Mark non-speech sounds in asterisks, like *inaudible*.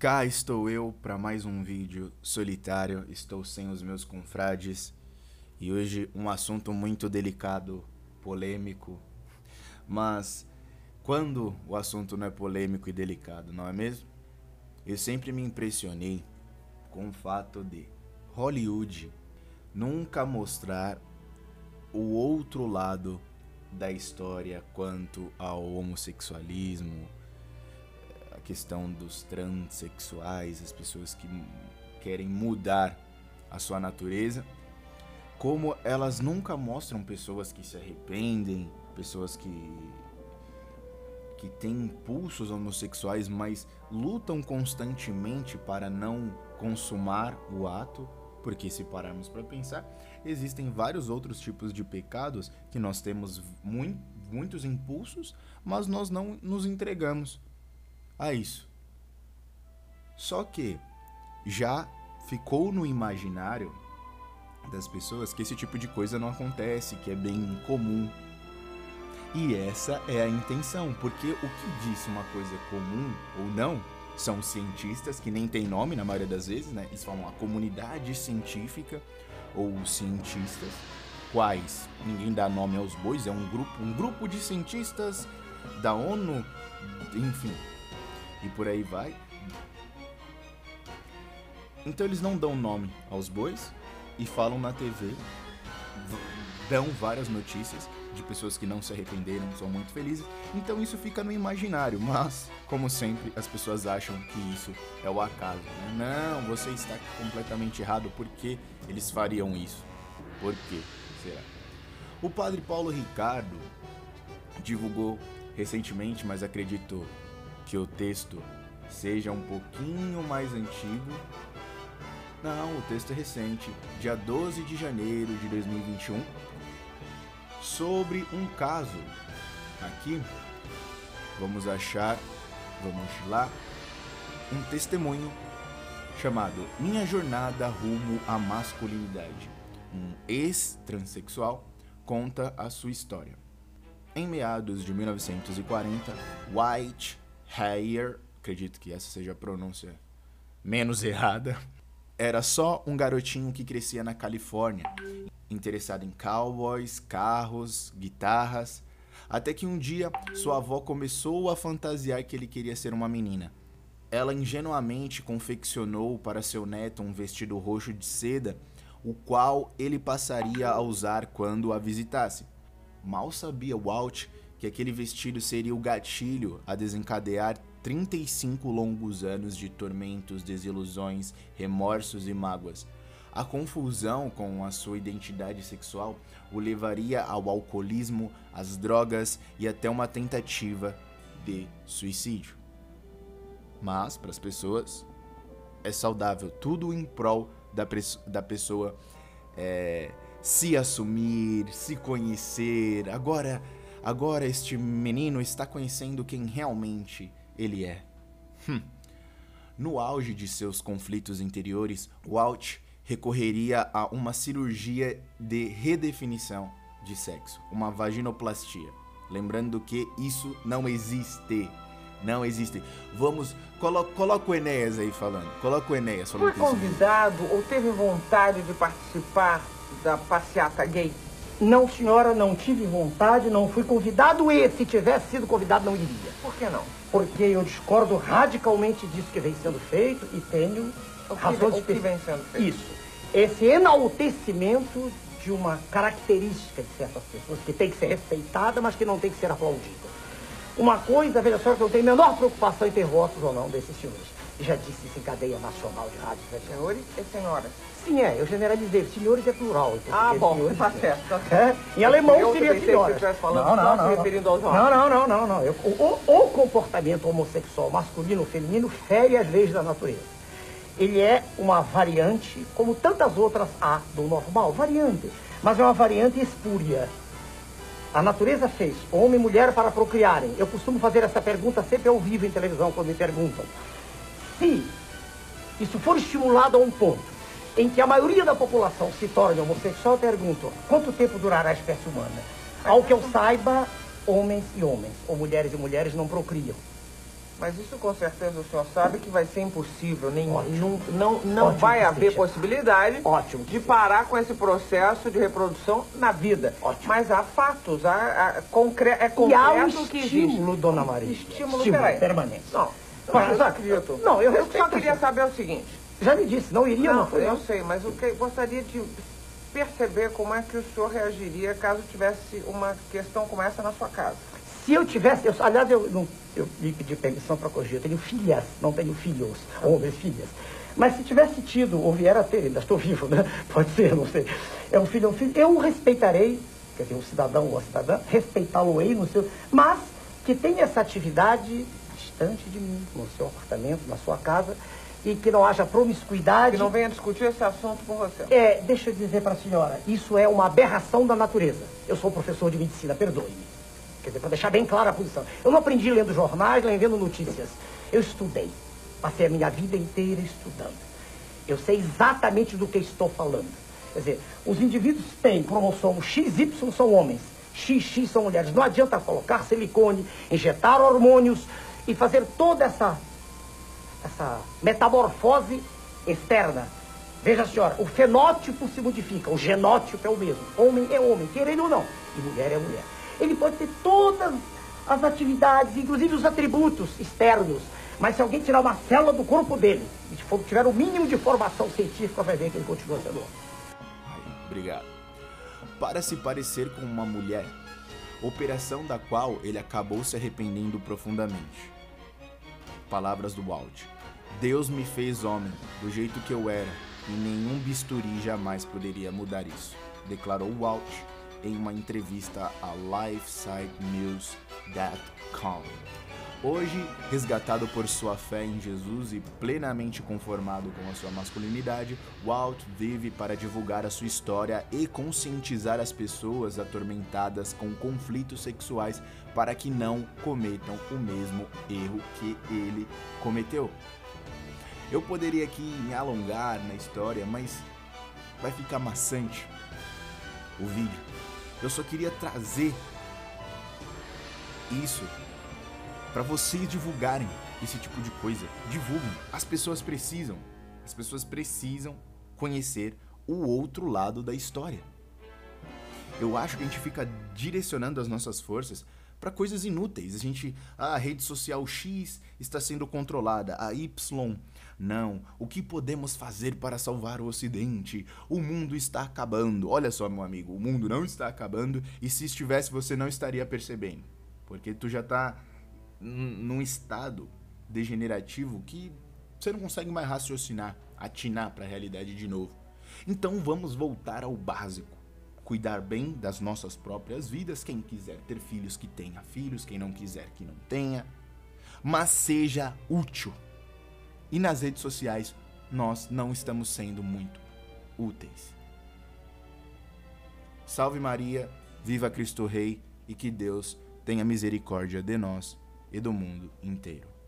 Cá estou eu para mais um vídeo solitário. Estou sem os meus confrades e hoje um assunto muito delicado, polêmico. Mas quando o assunto não é polêmico e delicado, não é mesmo? Eu sempre me impressionei com o fato de Hollywood nunca mostrar o outro lado da história quanto ao homossexualismo, questão dos transexuais, as pessoas que querem mudar a sua natureza, como elas nunca mostram pessoas que se arrependem, pessoas que que têm impulsos homossexuais, mas lutam constantemente para não consumar o ato, porque se pararmos para pensar, existem vários outros tipos de pecados que nós temos muito, muitos impulsos, mas nós não nos entregamos a isso. Só que já ficou no imaginário das pessoas que esse tipo de coisa não acontece, que é bem comum. E essa é a intenção, porque o que diz uma coisa comum ou não são cientistas que nem tem nome na maioria das vezes, né? Eles falam a comunidade científica ou cientistas, quais ninguém dá nome aos bois, é um grupo, um grupo de cientistas da ONU, enfim, e por aí vai. Então eles não dão nome aos bois e falam na TV, dão várias notícias de pessoas que não se arrependeram, são muito felizes. Então isso fica no imaginário, mas como sempre as pessoas acham que isso é o acaso. Né? Não, você está completamente errado. Por que eles fariam isso? Por quê? Será? O padre Paulo Ricardo divulgou recentemente, mas acredito que o texto seja um pouquinho mais antigo. Não, o texto é recente, dia 12 de janeiro de 2021, sobre um caso. Aqui vamos achar, vamos lá, um testemunho chamado Minha Jornada Rumo à Masculinidade. Um ex-transexual conta a sua história. Em meados de 1940, White Hayer, acredito que essa seja a pronúncia menos errada, era só um garotinho que crescia na Califórnia, interessado em cowboys, carros, guitarras, até que um dia sua avó começou a fantasiar que ele queria ser uma menina. Ela ingenuamente confeccionou para seu neto um vestido roxo de seda, o qual ele passaria a usar quando a visitasse. Mal sabia Walt que aquele vestido seria o gatilho a desencadear 35 longos anos de tormentos, desilusões, remorsos e mágoas. A confusão com a sua identidade sexual o levaria ao alcoolismo, às drogas e até uma tentativa de suicídio. Mas, para as pessoas, é saudável, tudo em prol da, da pessoa é, se assumir, se conhecer. Agora, agora este menino está conhecendo quem realmente ele é. Hum. No auge de seus conflitos interiores, Walt recorreria a uma cirurgia de redefinição de sexo, uma vaginoplastia. Lembrando que isso não existe. Não existe. Vamos, colo, coloca o Enéas aí falando. Coloca o Enéas falando. Foi convidado ou teve vontade de participar da passeata gay? Não, senhora, não tive vontade, não fui convidado e se tivesse sido convidado não iria. Por que não? Porque eu discordo radicalmente disso que vem sendo feito e tenho o que, razões o que vem sendo feito. Isso. Esse enaltecimento de uma característica de certas pessoas que tem que ser respeitada, mas que não tem que ser aplaudida. Uma coisa, veja só, que eu tenho a menor preocupação em ter votos ou não desses senhores. Já disse isso em cadeia nacional de rádio. Né? Senhores e senhoras. Sim, é, eu generalizei. Senhores é plural. Ah, bom, senhores, tá certo. Tá certo. É, em alemão eu seria senhora. Se falando não, não, não. Se referindo aos homens. Não, não, não, não, não. Eu, o, o comportamento homossexual masculino ou feminino fere as leis da natureza. Ele é uma variante, como tantas outras há do normal, variante. Mas é uma variante espúria. A natureza fez homem e mulher para procriarem. Eu costumo fazer essa pergunta sempre ao vivo em televisão, quando me perguntam. Se isso for estimulado a um ponto em que a maioria da população se torne homossexual, eu pergunto, quanto tempo durará a espécie humana? Ao que eu saiba, homens e homens, ou mulheres e mulheres não procriam. Mas isso com certeza o senhor sabe que vai ser impossível. Nem, não não, não Ótimo, vai haver Cíntia. possibilidade Ótimo. de parar com esse processo de reprodução na vida. Ótimo. Mas há fatos, há, há concre é E concreto há um que existe. estímulo, dona Maria. Estímulo, peraí. permanente. Não, Mas, Zé, acredito. Não, eu Eu só queria saber o seguinte. Já lhe disse, não iria, não, Não, foi eu sei, mas o que gostaria de perceber como é que o senhor reagiria caso tivesse uma questão como essa na sua casa. Se eu tivesse, eu, aliás, eu, não, eu lhe pedi permissão para corrigir, eu tenho filhas, não tenho filhos, homens, filhas. Mas se tivesse tido, ou vier a ter, ainda estou vivo, né? *laughs* Pode ser, não sei. É um filho, é um filho, eu o respeitarei, quer dizer, um cidadão ou uma cidadã, respeitá-lo-ei no seu. Mas que tenha essa atividade distante de mim, no seu apartamento, na sua casa, e que não haja promiscuidade. Que não venha discutir esse assunto com você. É, deixa eu dizer para a senhora, isso é uma aberração da natureza. Eu sou professor de medicina, perdoe-me. Quer dizer, para deixar bem clara a posição. Eu não aprendi lendo jornais, nem vendo notícias. Eu estudei. Passei a minha vida inteira estudando. Eu sei exatamente do que estou falando. Quer dizer, os indivíduos têm cromossomo XY são homens, XX são mulheres. Não adianta colocar silicone, injetar hormônios e fazer toda essa essa metamorfose externa. Veja, senhora, o fenótipo se modifica, o genótipo é o mesmo. Homem é homem, querendo ou não, e mulher é mulher. Ele pode ter todas as atividades, inclusive os atributos externos, mas se alguém tirar uma célula do corpo dele e tiver o mínimo de formação científica, vai ver que ele continua sendo homem. Obrigado. Para se parecer com uma mulher, operação da qual ele acabou se arrependendo profundamente. Palavras do Walt. Deus me fez homem, do jeito que eu era, e nenhum bisturi jamais poderia mudar isso, declarou Walt em uma entrevista a LifesideNews.com. Hoje, resgatado por sua fé em Jesus e plenamente conformado com a sua masculinidade, Walt vive para divulgar a sua história e conscientizar as pessoas atormentadas com conflitos sexuais para que não cometam o mesmo erro que ele cometeu. Eu poderia aqui me alongar na história, mas vai ficar maçante o vídeo. Eu só queria trazer isso para vocês divulgarem esse tipo de coisa. Divulguem. As pessoas precisam. As pessoas precisam conhecer o outro lado da história. Eu acho que a gente fica direcionando as nossas forças para coisas inúteis. A gente, ah, a rede social X está sendo controlada, a Y não. O que podemos fazer para salvar o Ocidente? O mundo está acabando. Olha só, meu amigo, o mundo não está acabando e se estivesse você não estaria percebendo, porque tu já tá n- num estado degenerativo que você não consegue mais raciocinar, atinar para a realidade de novo. Então vamos voltar ao básico. Cuidar bem das nossas próprias vidas, quem quiser ter filhos que tenha filhos, quem não quiser que não tenha, mas seja útil. E nas redes sociais nós não estamos sendo muito úteis. Salve Maria, viva Cristo Rei e que Deus tenha misericórdia de nós e do mundo inteiro.